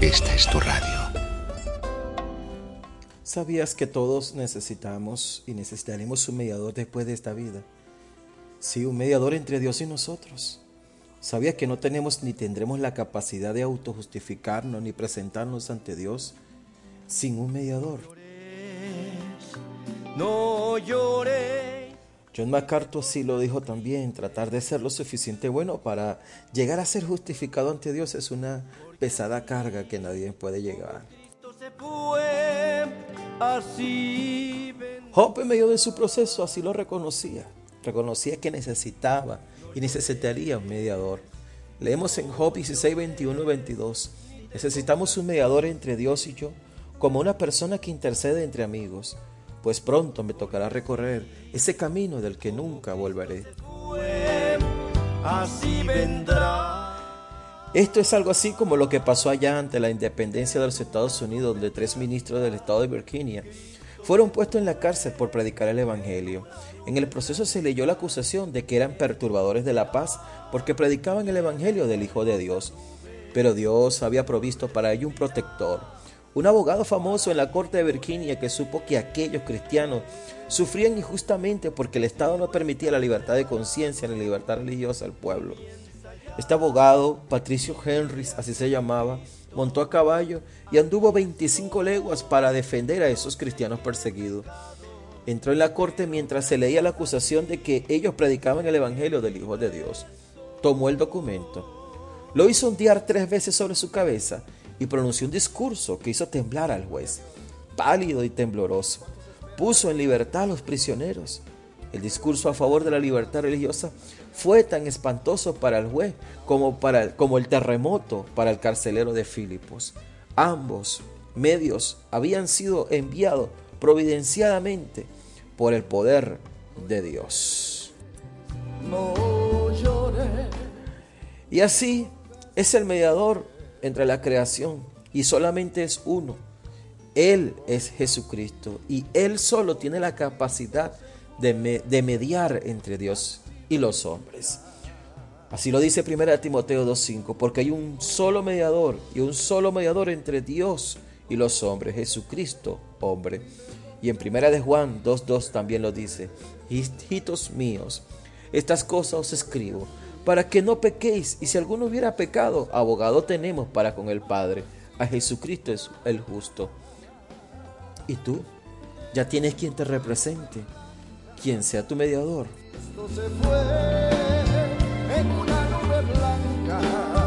Esta es tu radio. ¿Sabías que todos necesitamos y necesitaremos un mediador después de esta vida? Sí, un mediador entre Dios y nosotros. ¿Sabías que no tenemos ni tendremos la capacidad de autojustificarnos ni presentarnos ante Dios sin un mediador? No lloré. John MacArthur sí lo dijo también, tratar de ser lo suficiente bueno para llegar a ser justificado ante Dios es una pesada carga que nadie puede llegar. Job en medio de su proceso así lo reconocía, reconocía que necesitaba y necesitaría un mediador. Leemos en Job 16, 21 y 22, necesitamos un mediador entre Dios y yo, como una persona que intercede entre amigos, pues pronto me tocará recorrer ese camino del que nunca volveré. Así vendrá. Esto es algo así como lo que pasó allá ante la independencia de los Estados Unidos, donde tres ministros del estado de Virginia fueron puestos en la cárcel por predicar el Evangelio. En el proceso se leyó la acusación de que eran perturbadores de la paz porque predicaban el Evangelio del Hijo de Dios. Pero Dios había provisto para ello un protector, un abogado famoso en la corte de Virginia que supo que aquellos cristianos sufrían injustamente porque el Estado no permitía la libertad de conciencia ni la libertad religiosa al pueblo. Este abogado, Patricio Henrys, así se llamaba, montó a caballo y anduvo 25 leguas para defender a esos cristianos perseguidos. Entró en la corte mientras se leía la acusación de que ellos predicaban el Evangelio del Hijo de Dios. Tomó el documento, lo hizo ondear tres veces sobre su cabeza y pronunció un discurso que hizo temblar al juez, pálido y tembloroso. Puso en libertad a los prisioneros. El discurso a favor de la libertad religiosa fue tan espantoso para el juez como, para, como el terremoto para el carcelero de Filipos. Ambos medios habían sido enviados providenciadamente por el poder de Dios. Y así es el mediador entre la creación y solamente es uno. Él es Jesucristo y Él solo tiene la capacidad de, de mediar entre Dios y los hombres. Así lo dice 1 Timoteo 2.5, porque hay un solo mediador y un solo mediador entre Dios y los hombres, Jesucristo, hombre. Y en 1 de Juan 2.2 también lo dice, hijitos míos, estas cosas os escribo para que no pequéis. Y si alguno hubiera pecado, abogado tenemos para con el Padre, a Jesucristo es el justo. Y tú ya tienes quien te represente, quien sea tu mediador. Esto se fue en una nube blanca.